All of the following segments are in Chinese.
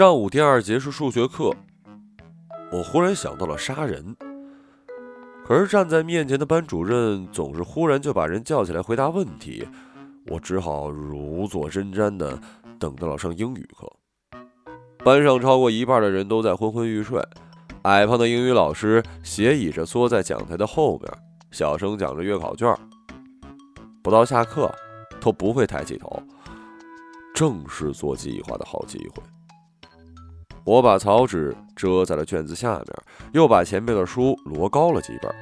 上午第二节是数学课，我忽然想到了杀人。可是站在面前的班主任总是忽然就把人叫起来回答问题，我只好如坐针毡的等到了上英语课。班上超过一半的人都在昏昏欲睡，矮胖的英语老师斜倚着缩在讲台的后面，小声讲着月考卷。不到下课，都不会抬起头。正是做计划的好机会。我把草纸遮在了卷子下面，又把前面的书摞高了几本。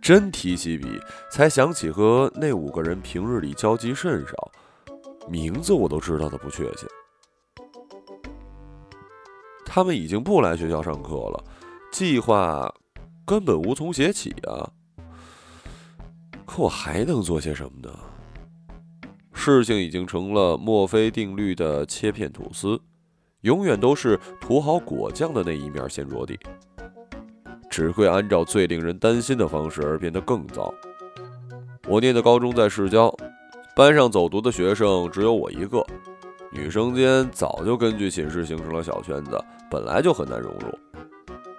真提起笔，才想起和那五个人平日里交集甚少，名字我都知道的不确切。他们已经不来学校上课了，计划根本无从写起啊！可我还能做些什么呢？事情已经成了墨菲定律的切片吐司。永远都是涂好果酱的那一面先着地，只会按照最令人担心的方式而变得更糟。我念的高中在市郊，班上走读的学生只有我一个，女生间早就根据寝室形成了小圈子，本来就很难融入。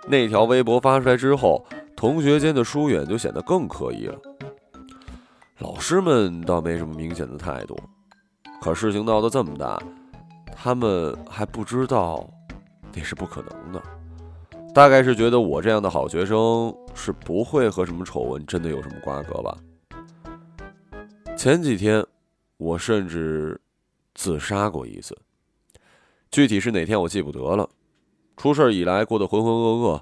那条微博发出来之后，同学间的疏远就显得更刻意了。老师们倒没什么明显的态度，可事情闹得这么大。他们还不知道那是不可能的，大概是觉得我这样的好学生是不会和什么丑闻真的有什么瓜葛吧。前几天我甚至自杀过一次，具体是哪天我记不得了。出事以来过得浑浑噩噩，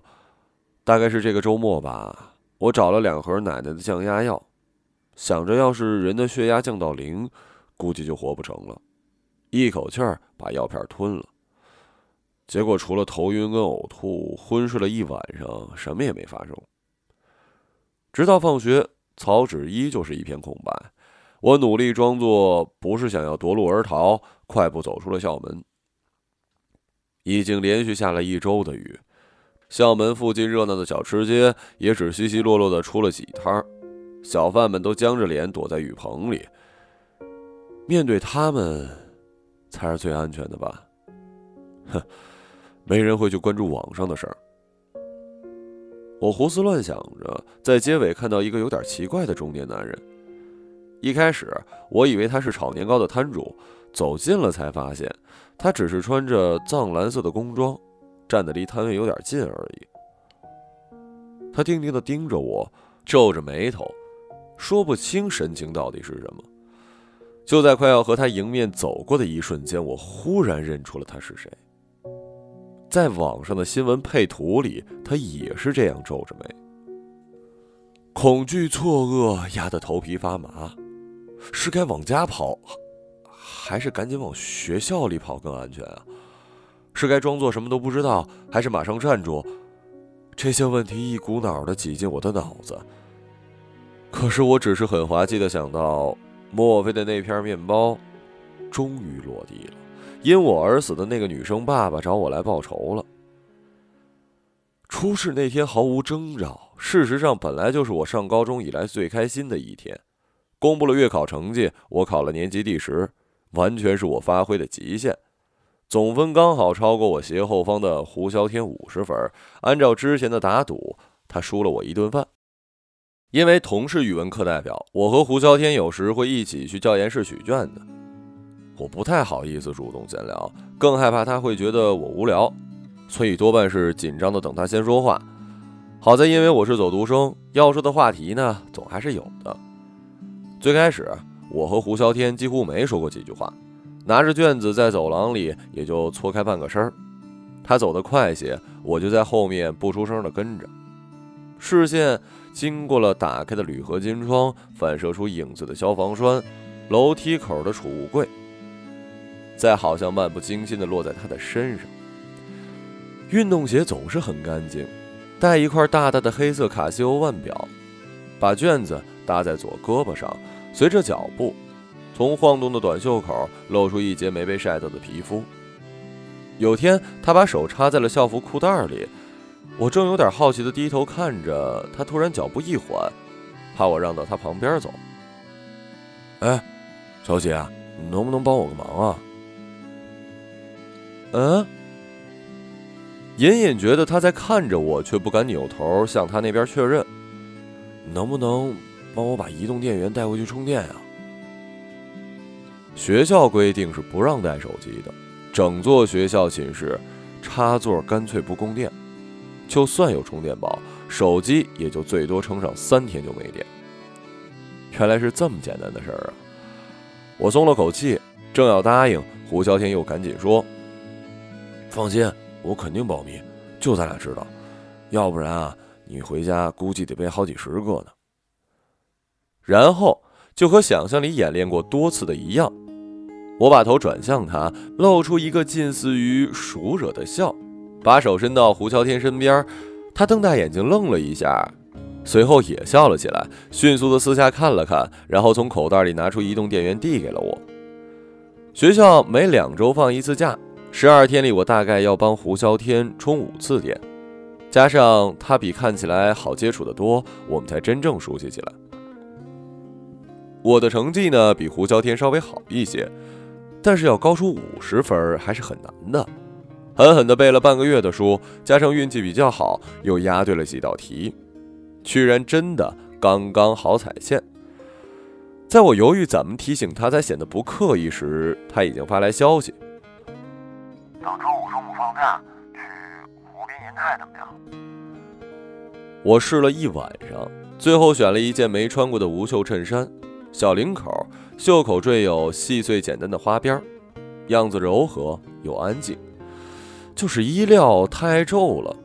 大概是这个周末吧。我找了两盒奶奶的降压药，想着要是人的血压降到零，估计就活不成了。一口气儿把药片吞了，结果除了头晕跟呕吐，昏睡了一晚上，什么也没发生。直到放学，草纸依旧是一片空白。我努力装作不是想要夺路而逃，快步走出了校门。已经连续下了一周的雨，校门附近热闹的小吃街也只稀稀落落的出了几摊小贩们都僵着脸躲在雨棚里。面对他们。才是最安全的吧？哼，没人会去关注网上的事儿。我胡思乱想着，在街尾看到一个有点奇怪的中年男人。一开始我以为他是炒年糕的摊主，走近了才发现，他只是穿着藏蓝色的工装，站得离摊位有点近而已。他定定地盯着我，皱着眉头，说不清神情到底是什么。就在快要和他迎面走过的一瞬间，我忽然认出了他是谁。在网上的新闻配图里，他也是这样皱着眉，恐惧、错愕压得头皮发麻。是该往家跑，还是赶紧往学校里跑更安全啊？是该装作什么都不知道，还是马上站住？这些问题一股脑的挤进我的脑子。可是我只是很滑稽的想到。莫非的那片面包，终于落地了。因我而死的那个女生爸爸找我来报仇了。出事那天毫无征兆，事实上本来就是我上高中以来最开心的一天。公布了月考成绩，我考了年级第十，完全是我发挥的极限，总分刚好超过我斜后方的胡啸天五十分。按照之前的打赌，他输了我一顿饭。因为同是语文课代表，我和胡啸天有时会一起去教研室取卷子。我不太好意思主动闲聊，更害怕他会觉得我无聊，所以多半是紧张的等他先说话。好在因为我是走读生，要说的话题呢，总还是有的。最开始，我和胡啸天几乎没说过几句话，拿着卷子在走廊里也就错开半个身儿。他走得快些，我就在后面不出声的跟着，视线。经过了打开的铝合金窗，反射出影子的消防栓，楼梯口的储物柜，再好像漫不经心地落在他的身上。运动鞋总是很干净，带一块大大的黑色卡西欧腕表，把卷子搭在左胳膊上，随着脚步，从晃动的短袖口露出一截没被晒到的皮肤。有天，他把手插在了校服裤袋里。我正有点好奇的低头看着他，突然脚步一缓，怕我让到他旁边走。哎，小姐，你能不能帮我个忙啊？嗯，隐隐觉得他在看着我，却不敢扭头向他那边确认。能不能帮我把移动电源带回去充电呀？学校规定是不让带手机的，整座学校寝室插座干脆不供电，就算有充电宝，手机也就最多撑上三天就没电。原来是这么简单的事儿啊！我松了口气，正要答应，胡啸天又赶紧说：“放心，我肯定保密，就咱俩知道，要不然啊，你回家估计得背好几十个呢。”然后就和想象里演练过多次的一样。我把头转向他，露出一个近似于熟惹的笑，把手伸到胡乔天身边。他瞪大眼睛愣了一下，随后也笑了起来，迅速的四下看了看，然后从口袋里拿出移动电源递给了我。学校每两周放一次假，十二天里我大概要帮胡啸天充五次电，加上他比看起来好接触的多，我们才真正熟悉起来。我的成绩呢，比胡啸天稍微好一些。但是要高出五十分还是很难的，狠狠地背了半个月的书，加上运气比较好，又押对了几道题，居然真的刚刚好踩线。在我犹豫怎么提醒他才显得不刻意时，他已经发来消息：“等周五中午放假去湖滨银泰怎么样？”我试了一晚上，最后选了一件没穿过的无袖衬衫。小领口，袖口缀有细碎简单的花边，样子柔和又安静，就是衣料太皱了。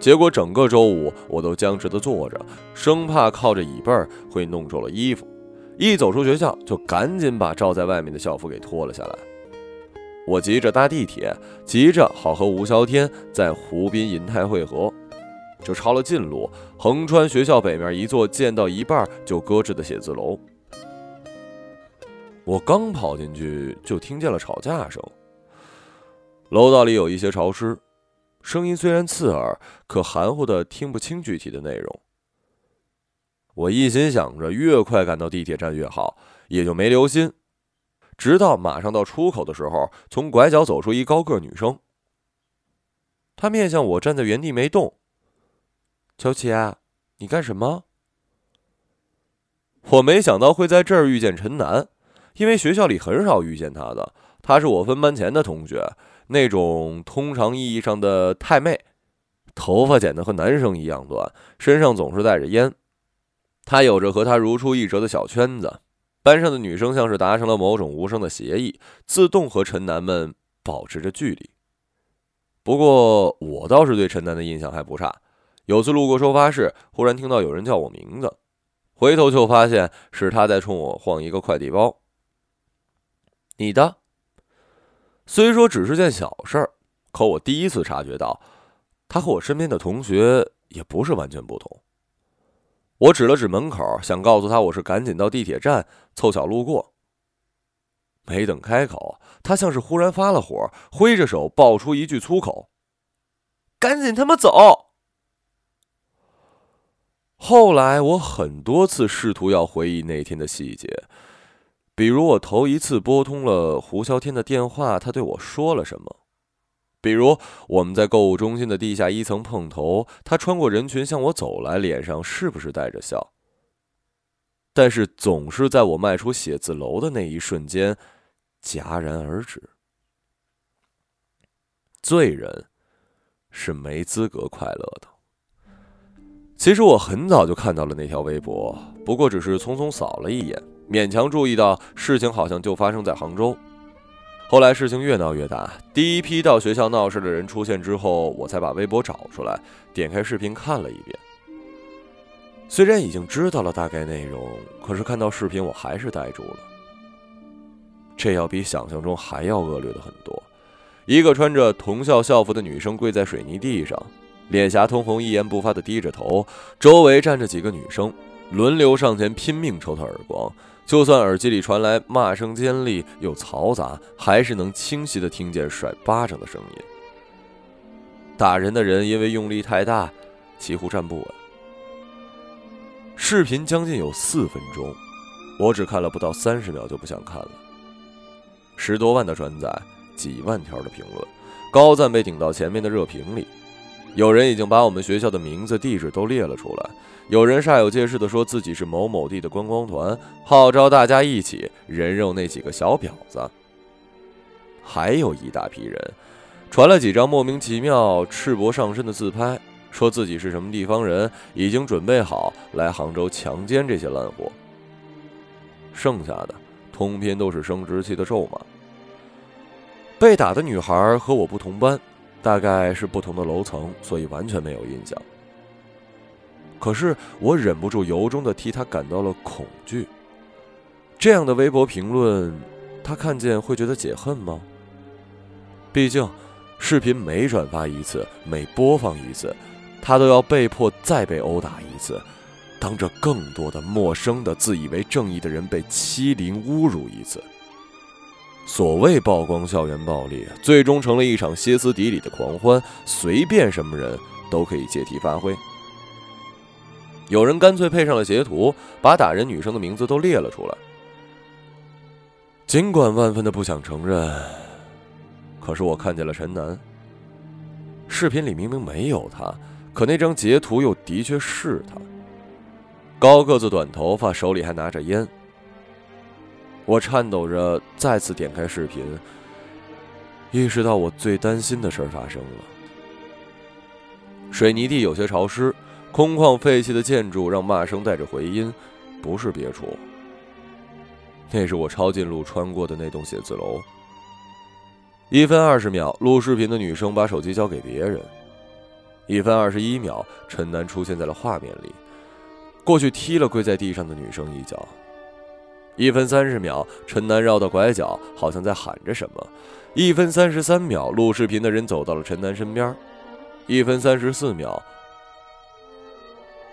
结果整个周五我都僵直的坐着，生怕靠着椅背会弄皱了衣服。一走出学校，就赶紧把罩在外面的校服给脱了下来。我急着搭地铁，急着好和吴啸天在湖滨银泰汇合，就抄了近路，横穿学校北面一座建到一半就搁置的写字楼。我刚跑进去，就听见了吵架声。楼道里有一些潮湿，声音虽然刺耳，可含糊的听不清具体的内容。我一心想着越快赶到地铁站越好，也就没留心。直到马上到出口的时候，从拐角走出一高个女生。她面向我，站在原地没动。乔琪，你干什么？我没想到会在这儿遇见陈楠。因为学校里很少遇见她的，她是我分班前的同学，那种通常意义上的太妹，头发剪得和男生一样短，身上总是带着烟。她有着和她如出一辙的小圈子，班上的女生像是达成了某种无声的协议，自动和陈楠们保持着距离。不过我倒是对陈楠的印象还不差，有次路过收发室，忽然听到有人叫我名字，回头就发现是他在冲我晃一个快递包。你的，虽说只是件小事儿，可我第一次察觉到，他和我身边的同学也不是完全不同。我指了指门口，想告诉他我是赶紧到地铁站，凑巧路过。没等开口，他像是忽然发了火，挥着手爆出一句粗口：“赶紧他妈走！”后来我很多次试图要回忆那天的细节。比如我头一次拨通了胡啸天的电话，他对我说了什么？比如我们在购物中心的地下一层碰头，他穿过人群向我走来，脸上是不是带着笑？但是总是在我迈出写字楼的那一瞬间，戛然而止。罪人是没资格快乐的。其实我很早就看到了那条微博，不过只是匆匆扫了一眼。勉强注意到事情好像就发生在杭州，后来事情越闹越大，第一批到学校闹事的人出现之后，我才把微博找出来，点开视频看了一遍。虽然已经知道了大概内容，可是看到视频我还是呆住了。这要比想象中还要恶劣的很多。一个穿着同校校服的女生跪在水泥地上，脸颊通红，一言不发地低着头，周围站着几个女生，轮流上前拼命抽她耳光。就算耳机里传来骂声尖利又嘈杂，还是能清晰的听见甩巴掌的声音。打人的人因为用力太大，几乎站不稳。视频将近有四分钟，我只看了不到三十秒就不想看了。十多万的转载，几万条的评论，高赞被顶到前面的热评里，有人已经把我们学校的名字、地址都列了出来，有人煞有介事地说自己是某某地的观光团，号召大家一起人肉那几个小婊子。还有一大批人，传了几张莫名其妙、赤膊上身的自拍，说自己是什么地方人，已经准备好来杭州强奸这些烂货。剩下的，通篇都是生殖器的咒骂。被打的女孩和我不同班，大概是不同的楼层，所以完全没有印象。可是我忍不住由衷的替他感到了恐惧。这样的微博评论，他看见会觉得解恨吗？毕竟，视频每转发一次，每播放一次，他都要被迫再被殴打一次，当着更多的陌生的、自以为正义的人被欺凌侮辱一次。所谓曝光校园暴力，最终成了一场歇斯底里的狂欢，随便什么人都可以借题发挥。有人干脆配上了截图，把打人女生的名字都列了出来。尽管万分的不想承认。可是我看见了陈楠。视频里明明没有他，可那张截图又的确是他。高个子、短头发，手里还拿着烟。我颤抖着再次点开视频，意识到我最担心的事儿发生了。水泥地有些潮湿，空旷废弃的建筑让骂声带着回音，不是别处，那是我抄近路穿过的那栋写字楼。一分二十秒，录视频的女生把手机交给别人。一分二十一秒，陈楠出现在了画面里，过去踢了跪在地上的女生一脚。一分三十秒，陈楠绕到拐角，好像在喊着什么。一分三十三秒，录视频的人走到了陈楠身边。一分三十四秒，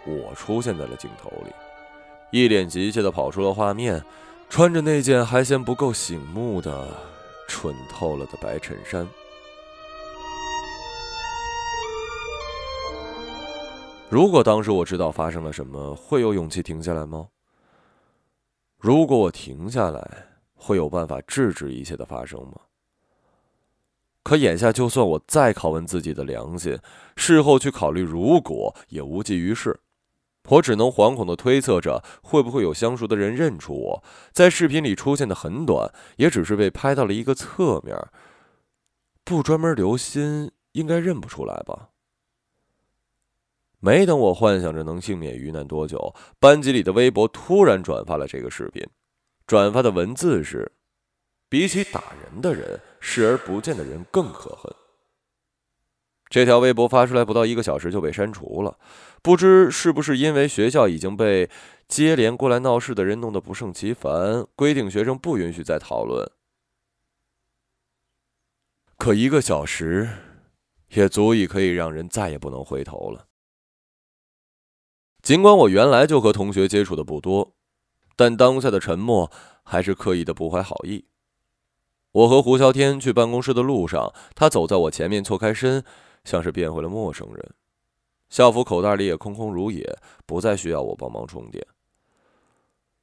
我出现在了镜头里，一脸急切地跑出了画面，穿着那件还嫌不够醒目的。蠢透了的白衬衫。如果当时我知道发生了什么，会有勇气停下来吗？如果我停下来，会有办法制止一切的发生吗？可眼下，就算我再拷问自己的良心，事后去考虑如果，也无济于事。我只能惶恐的推测着，会不会有相熟的人认出我？在视频里出现的很短，也只是被拍到了一个侧面，不专门留心，应该认不出来吧？没等我幻想着能幸免于难多久，班级里的微博突然转发了这个视频，转发的文字是：“比起打人的人，视而不见的人更可恨。”这条微博发出来不到一个小时就被删除了，不知是不是因为学校已经被接连过来闹事的人弄得不胜其烦，规定学生不允许再讨论。可一个小时，也足以可以让人再也不能回头了。尽管我原来就和同学接触的不多，但当下的沉默还是刻意的不怀好意。我和胡啸天去办公室的路上，他走在我前面，错开身。像是变回了陌生人，校服口袋里也空空如也，不再需要我帮忙充电。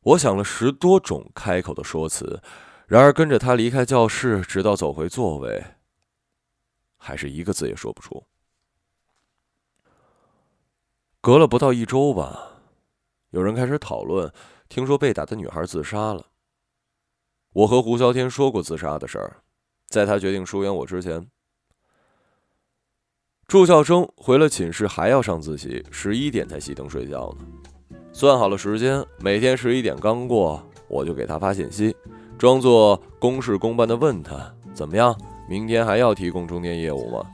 我想了十多种开口的说辞，然而跟着他离开教室，直到走回座位，还是一个字也说不出。隔了不到一周吧，有人开始讨论，听说被打的女孩自杀了。我和胡啸天说过自杀的事儿，在他决定疏远我之前。住校生回了寝室还要上自习，十一点才熄灯睡觉呢。算好了时间，每天十一点刚过，我就给他发信息，装作公事公办的问他怎么样，明天还要提供中介业务吗？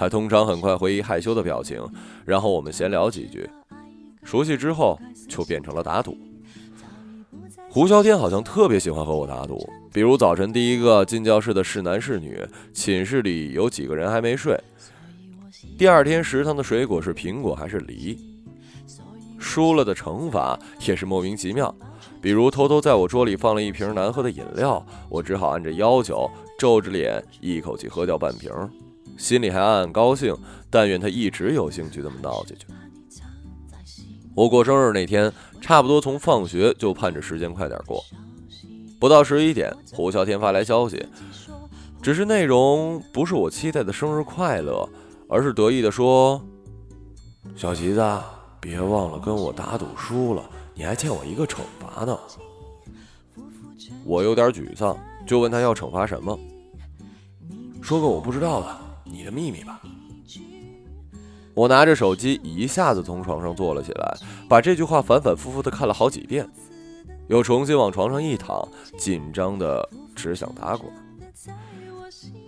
他通常很快回忆害羞的表情，然后我们闲聊几句，熟悉之后就变成了打赌。胡啸天好像特别喜欢和我打赌，比如早晨第一个进教室的是男是女，寝室里有几个人还没睡。第二天食堂的水果是苹果还是梨？输了的惩罚也是莫名其妙，比如偷偷在我桌里放了一瓶难喝的饮料，我只好按着要求，皱着脸一口气喝掉半瓶，心里还暗暗高兴，但愿他一直有兴趣这么闹下去。我过生日那天，差不多从放学就盼着时间快点过，不到十一点，胡啸天发来消息，只是内容不是我期待的生日快乐。而是得意地说：“小吉子，别忘了跟我打赌输了，你还欠我一个惩罚呢。”我有点沮丧，就问他要惩罚什么。说个我不知道的，你的秘密吧。我拿着手机，一下子从床上坐了起来，把这句话反反复复的看了好几遍，又重新往床上一躺，紧张的只想打滚。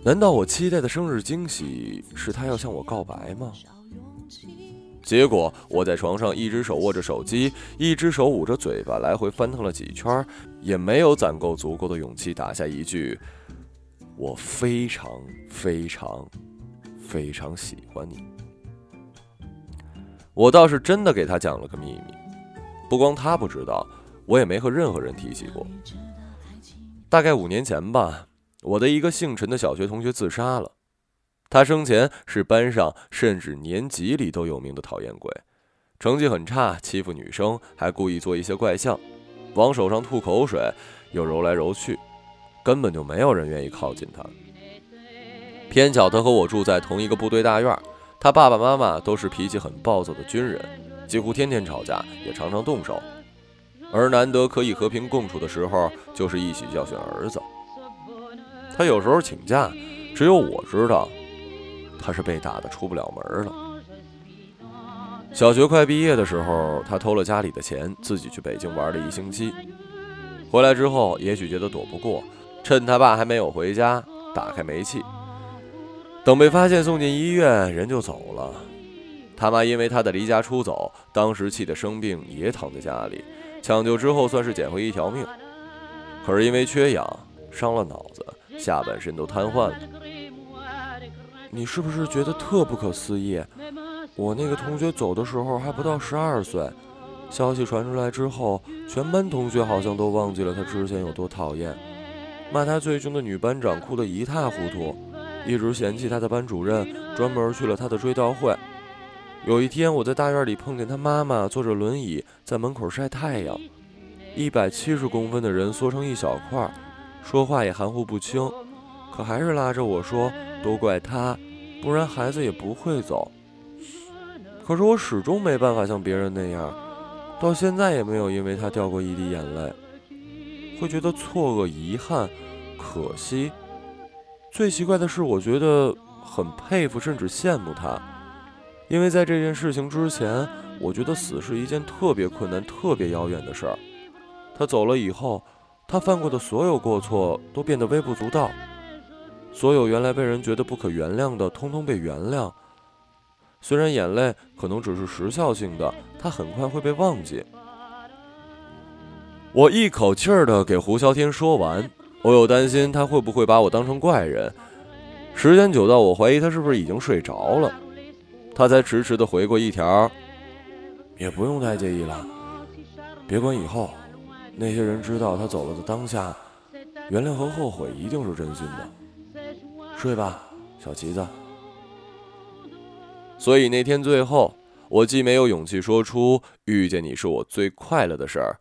难道我期待的生日惊喜是他要向我告白吗？结果我在床上，一只手握着手机，一只手捂着嘴巴，来回翻腾了几圈，也没有攒够足够的勇气打下一句：“我非常非常非常喜欢你。”我倒是真的给他讲了个秘密，不光他不知道，我也没和任何人提起过。大概五年前吧，我的一个姓陈的小学同学自杀了。他生前是班上甚至年级里都有名的讨厌鬼，成绩很差，欺负女生，还故意做一些怪相，往手上吐口水，又揉来揉去，根本就没有人愿意靠近他。偏巧他和我住在同一个部队大院。他爸爸妈妈都是脾气很暴躁的军人，几乎天天吵架，也常常动手。而难得可以和平共处的时候，就是一起教训儿子。他有时候请假，只有我知道，他是被打的出不了门了。小学快毕业的时候，他偷了家里的钱，自己去北京玩了一星期。回来之后，也许觉得躲不过，趁他爸还没有回家，打开煤气。等被发现送进医院，人就走了。他妈因为他的离家出走，当时气得生病，也躺在家里。抢救之后算是捡回一条命，可是因为缺氧，伤了脑子，下半身都瘫痪了。你是不是觉得特不可思议？我那个同学走的时候还不到十二岁，消息传出来之后，全班同学好像都忘记了他之前有多讨厌，骂他最凶的女班长哭得一塌糊涂。一直嫌弃他的班主任专门去了他的追悼会。有一天，我在大院里碰见他妈妈坐着轮椅在门口晒太阳，一百七十公分的人缩成一小块，说话也含糊不清，可还是拉着我说：“都怪他，不然孩子也不会走。”可是我始终没办法像别人那样，到现在也没有因为他掉过一滴眼泪，会觉得错愕、遗憾、可惜。最奇怪的是，我觉得很佩服，甚至羡慕他，因为在这件事情之前，我觉得死是一件特别困难、特别遥远的事儿。他走了以后，他犯过的所有过错都变得微不足道，所有原来被人觉得不可原谅的，通通被原谅。虽然眼泪可能只是时效性的，他很快会被忘记。我一口气儿的给胡啸天说完。我又担心他会不会把我当成怪人，时间久到我怀疑他是不是已经睡着了，他才迟迟的回过一条：“也不用太介意了，别管以后，那些人知道他走了的当下，原谅和后悔一定是真心的。睡吧，小旗子。”所以那天最后，我既没有勇气说出遇见你是我最快乐的事儿，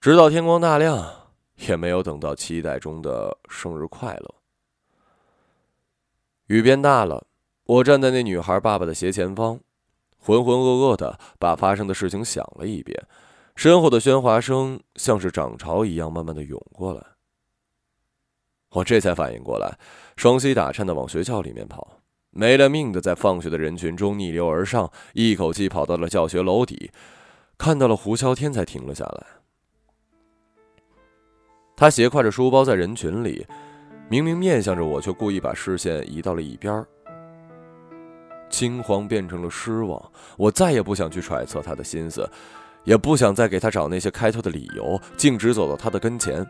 直到天光大亮。也没有等到期待中的生日快乐。雨变大了，我站在那女孩爸爸的斜前方，浑浑噩噩的把发生的事情想了一遍，身后的喧哗声像是涨潮一样慢慢的涌过来。我这才反应过来，双膝打颤的往学校里面跑，没了命的在放学的人群中逆流而上，一口气跑到了教学楼底，看到了胡啸天才停了下来。他斜挎着书包在人群里，明明面向着我，却故意把视线移到了一边惊慌变成了失望，我再也不想去揣测他的心思，也不想再给他找那些开脱的理由，径直走到他的跟前。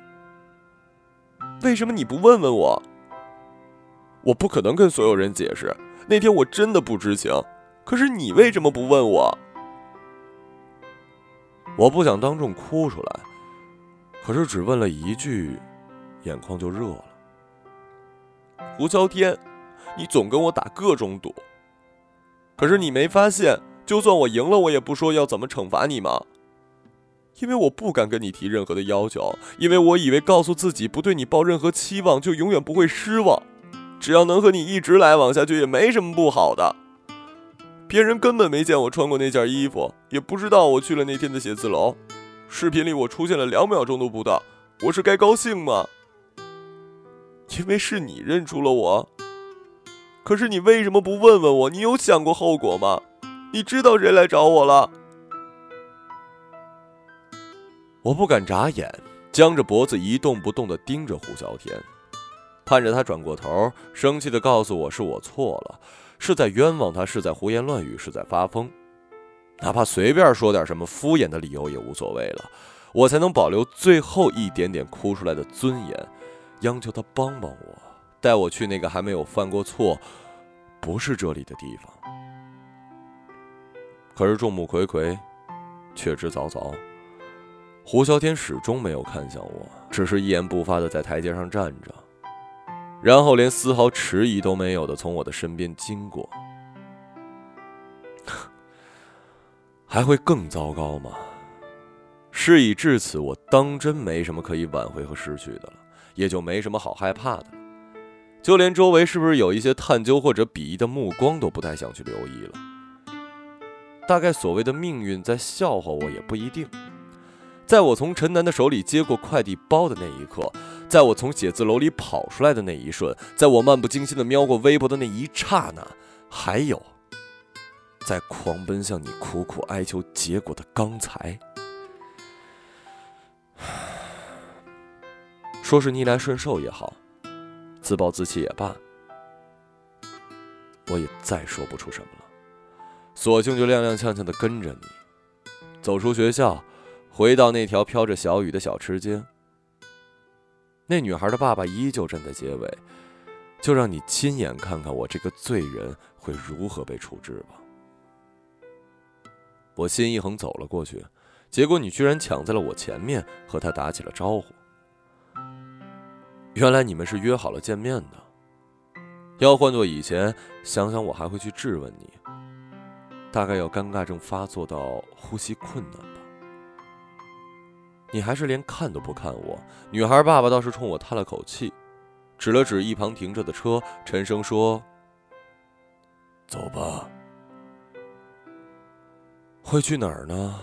为什么你不问问我？我不可能跟所有人解释，那天我真的不知情。可是你为什么不问我？我不想当众哭出来。可是只问了一句，眼眶就热了。胡啸天，你总跟我打各种赌，可是你没发现，就算我赢了，我也不说要怎么惩罚你吗？因为我不敢跟你提任何的要求，因为我以为告诉自己不对你抱任何期望，就永远不会失望。只要能和你一直来往下去，也没什么不好的。别人根本没见我穿过那件衣服，也不知道我去了那天的写字楼。视频里我出现了两秒钟都不到，我是该高兴吗？因为是你认出了我。可是你为什么不问问我？你有想过后果吗？你知道谁来找我了？我不敢眨眼，僵着脖子一动不动地盯着胡小天，盼着他转过头，生气地告诉我是我错了。是在冤枉他，是在胡言乱语，是在发疯，哪怕随便说点什么敷衍的理由也无所谓了，我才能保留最后一点点哭出来的尊严，央求他帮帮我，带我去那个还没有犯过错、不是这里的地方。可是众目睽睽，却知凿凿，胡啸天始终没有看向我，只是一言不发的在台阶上站着。然后连丝毫迟疑都没有的从我的身边经过，还会更糟糕吗？事已至此，我当真没什么可以挽回和失去的了，也就没什么好害怕的了。就连周围是不是有一些探究或者鄙夷的目光，都不太想去留意了。大概所谓的命运在笑话我，也不一定。在我从陈楠的手里接过快递包的那一刻，在我从写字楼里跑出来的那一瞬，在我漫不经心的瞄过微博的那一刹那，还有，在狂奔向你苦苦哀求结果的刚才，说是逆来顺受也好，自暴自弃也罢，我也再说不出什么了，索性就踉踉跄跄的跟着你，走出学校。回到那条飘着小雨的小吃街，那女孩的爸爸依旧站在街尾，就让你亲眼看看我这个罪人会如何被处置吧。我心一横走了过去，结果你居然抢在了我前面，和他打起了招呼。原来你们是约好了见面的。要换做以前，想想我还会去质问你，大概要尴尬症发作到呼吸困难吧。你还是连看都不看我。女孩爸爸倒是冲我叹了口气，指了指一旁停着的车，沉声说：“走吧。”会去哪儿呢？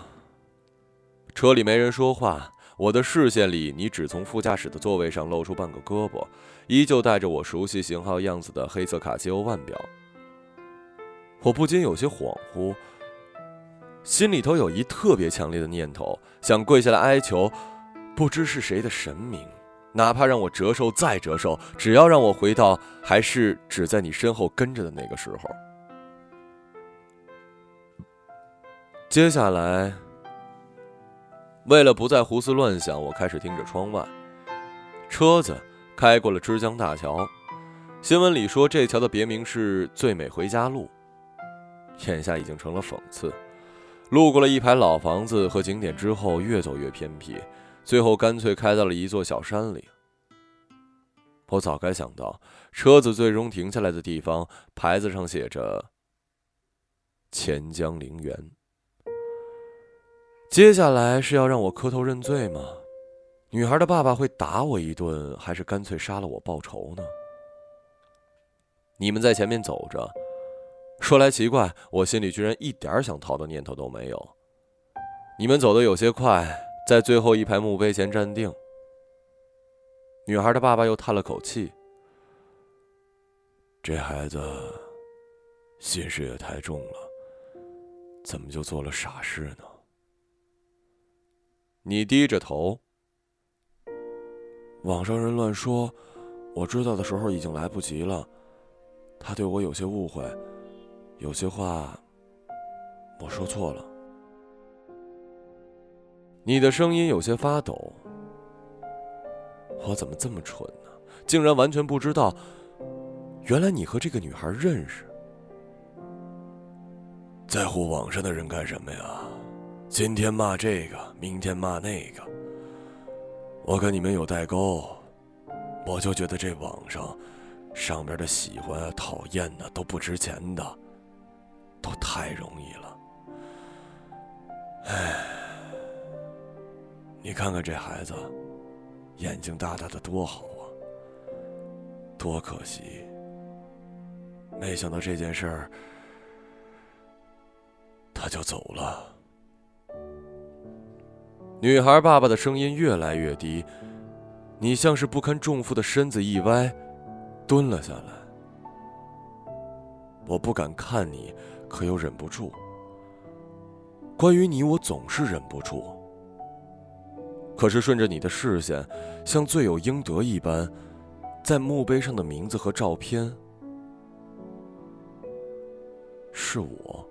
车里没人说话，我的视线里，你只从副驾驶的座位上露出半个胳膊，依旧带着我熟悉型号样子的黑色卡西欧腕表。我不禁有些恍惚。心里头有一特别强烈的念头，想跪下来哀求，不知是谁的神明，哪怕让我折寿再折寿，只要让我回到还是只在你身后跟着的那个时候。接下来，为了不再胡思乱想，我开始盯着窗外，车子开过了枝江大桥，新闻里说这桥的别名是最美回家路，眼下已经成了讽刺。路过了一排老房子和景点之后，越走越偏僻，最后干脆开到了一座小山里。我早该想到，车子最终停下来的地方牌子上写着“钱江陵园”。接下来是要让我磕头认罪吗？女孩的爸爸会打我一顿，还是干脆杀了我报仇呢？你们在前面走着。说来奇怪，我心里居然一点想逃的念头都没有。你们走的有些快，在最后一排墓碑前站定。女孩的爸爸又叹了口气：“这孩子心事也太重了，怎么就做了傻事呢？”你低着头。网上人乱说，我知道的时候已经来不及了。他对我有些误会。有些话，我说错了。你的声音有些发抖。我怎么这么蠢呢？竟然完全不知道，原来你和这个女孩认识。在乎网上的人干什么呀？今天骂这个，明天骂那个。我跟你们有代沟，我就觉得这网上上边的喜欢啊、讨厌的都不值钱的。都太容易了，唉，你看看这孩子，眼睛大大的多好啊，多可惜，没想到这件事儿，他就走了。女孩爸爸的声音越来越低，你像是不堪重负的身子一歪，蹲了下来。我不敢看你，可又忍不住。关于你，我总是忍不住。可是顺着你的视线，像罪有应得一般，在墓碑上的名字和照片，是我。